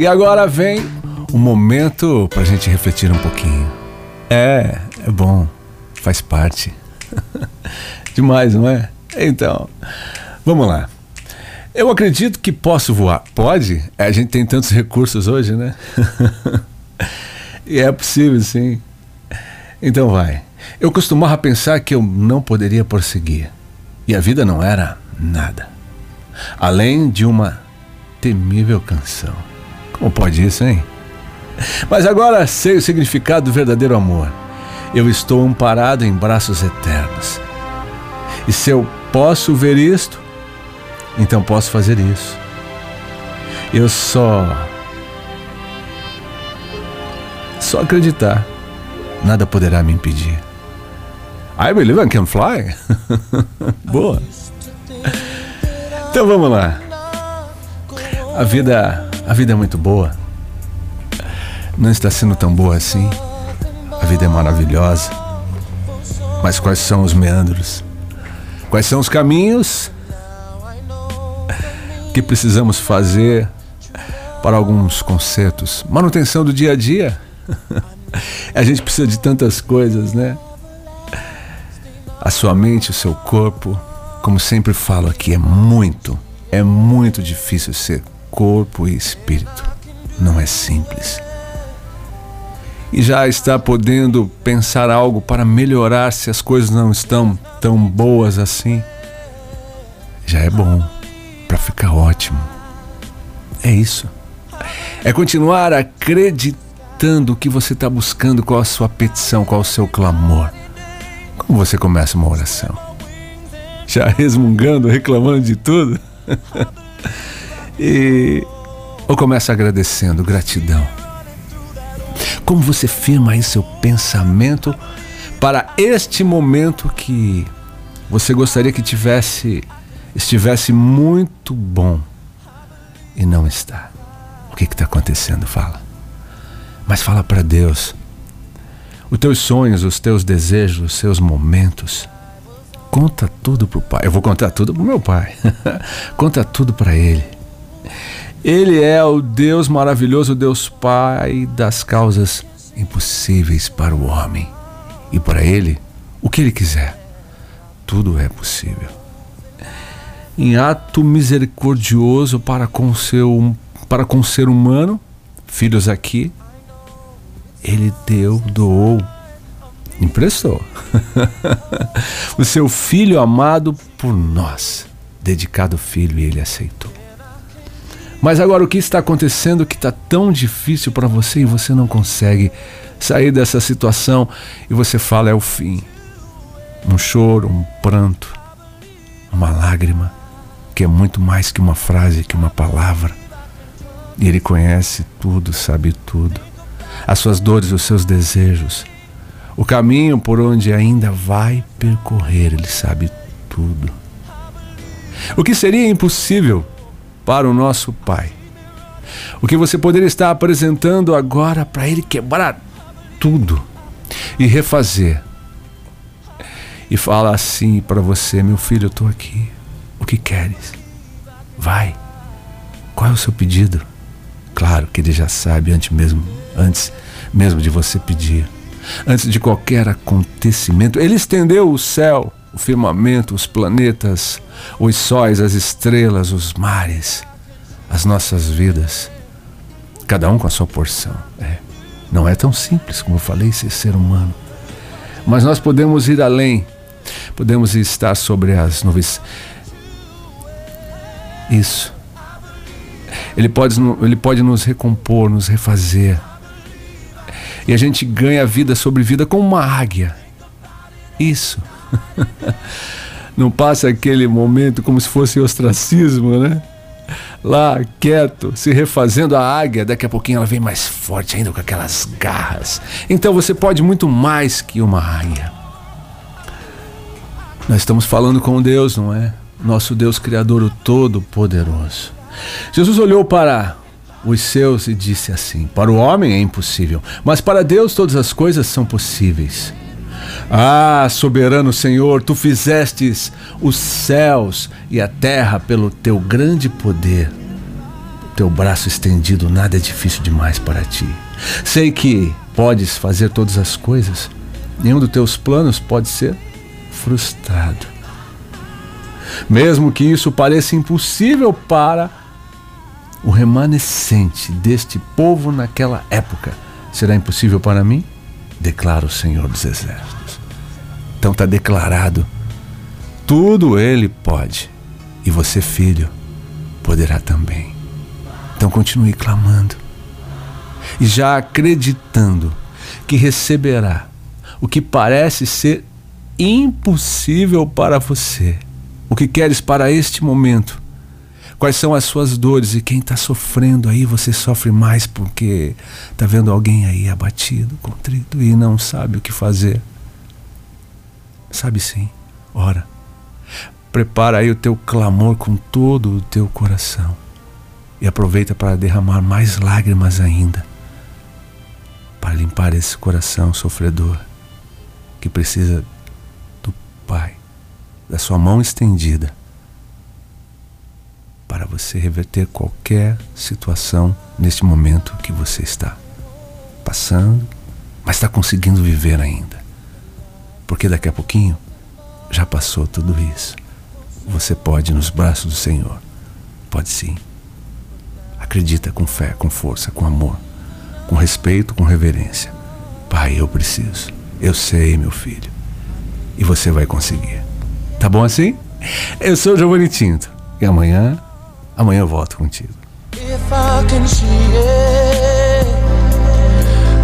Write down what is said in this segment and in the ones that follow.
E agora vem o momento pra gente refletir um pouquinho. É, é bom, faz parte. Demais, não é? Então, vamos lá. Eu acredito que posso voar. Pode? É, a gente tem tantos recursos hoje, né? e é possível, sim. Então vai. Eu costumava pensar que eu não poderia prosseguir. E a vida não era nada. Além de uma temível canção. Como pode isso, hein? Mas agora sei o significado do verdadeiro amor. Eu estou amparado em braços eternos. E se eu posso ver isto, então posso fazer isso. Eu só. Só acreditar. Nada poderá me impedir. I believe I can fly. Boa. Então vamos lá. A vida, a vida é muito boa. Não está sendo tão boa assim. A vida é maravilhosa. Mas quais são os meandros? Quais são os caminhos que precisamos fazer para alguns concertos? Manutenção do dia a dia. A gente precisa de tantas coisas, né? A sua mente, o seu corpo, como sempre falo aqui, é muito, é muito difícil ser corpo e espírito. Não é simples. E já está podendo pensar algo para melhorar se as coisas não estão tão boas assim. Já é bom, para ficar ótimo. É isso. É continuar acreditando que você está buscando, qual a sua petição, qual o seu clamor. Como você começa uma oração? Já resmungando, reclamando de tudo? e ou começa agradecendo, gratidão. Como você firma aí seu pensamento para este momento que você gostaria que tivesse estivesse muito bom e não está. O que está acontecendo? Fala. Mas fala para Deus. Os teus sonhos, os teus desejos, os seus momentos. Conta tudo pro pai. Eu vou contar tudo pro meu pai. Conta tudo para ele. Ele é o Deus maravilhoso, Deus Pai das causas impossíveis para o homem. E para ele, o que ele quiser, tudo é possível. Em ato misericordioso para com seu para com o ser humano, filhos aqui, ele deu, doou, emprestou. o seu filho amado por nós, dedicado filho, e ele aceitou. Mas agora o que está acontecendo que está tão difícil para você e você não consegue sair dessa situação e você fala é o fim. Um choro, um pranto, uma lágrima, que é muito mais que uma frase, que uma palavra. E ele conhece tudo, sabe tudo. As suas dores, os seus desejos, o caminho por onde ainda vai percorrer, ele sabe tudo. O que seria impossível para o nosso Pai. O que você poderia estar apresentando agora para Ele quebrar tudo e refazer. E fala assim para você: meu filho, eu estou aqui. O que queres? Vai. Qual é o seu pedido? Claro que ele já sabe antes mesmo, antes mesmo de você pedir. Antes de qualquer acontecimento, ele estendeu o céu o firmamento, os planetas, os sóis, as estrelas, os mares, as nossas vidas, cada um com a sua porção. É. Não é tão simples, como eu falei, ser ser humano. Mas nós podemos ir além, podemos estar sobre as nuvens. Isso. Ele pode, ele pode nos recompor, nos refazer. E a gente ganha vida sobre vida como uma águia. Isso. Não passa aquele momento como se fosse ostracismo, né? Lá, quieto, se refazendo a águia, daqui a pouquinho ela vem mais forte ainda com aquelas garras. Então você pode muito mais que uma águia. Nós estamos falando com Deus, não é? Nosso Deus Criador, o Todo-Poderoso. Jesus olhou para os seus e disse assim: Para o homem é impossível, mas para Deus todas as coisas são possíveis. Ah, soberano Senhor, tu fizestes os céus e a terra pelo teu grande poder. teu braço estendido, nada é difícil demais para ti. Sei que podes fazer todas as coisas, nenhum dos teus planos pode ser frustrado. Mesmo que isso pareça impossível para o remanescente deste povo naquela época, será impossível para mim? Declara o Senhor dos Exércitos. Então está declarado: tudo Ele pode, e você, filho, poderá também. Então continue clamando e já acreditando que receberá o que parece ser impossível para você. O que queres para este momento? Quais são as suas dores? E quem está sofrendo aí, você sofre mais porque está vendo alguém aí abatido, contrito e não sabe o que fazer. Sabe sim, ora. Prepara aí o teu clamor com todo o teu coração e aproveita para derramar mais lágrimas ainda, para limpar esse coração sofredor que precisa do Pai, da sua mão estendida, para você reverter qualquer situação neste momento que você está passando, mas está conseguindo viver ainda. Porque daqui a pouquinho já passou tudo isso. Você pode, nos braços do Senhor, pode sim. Acredita com fé, com força, com amor, com respeito, com reverência. Pai, eu preciso. Eu sei, meu filho. E você vai conseguir. Tá bom assim? Eu sou o Giovanni Tinto. E amanhã, amanhã eu volto contigo. If I can see it,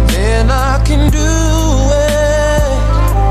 then I can do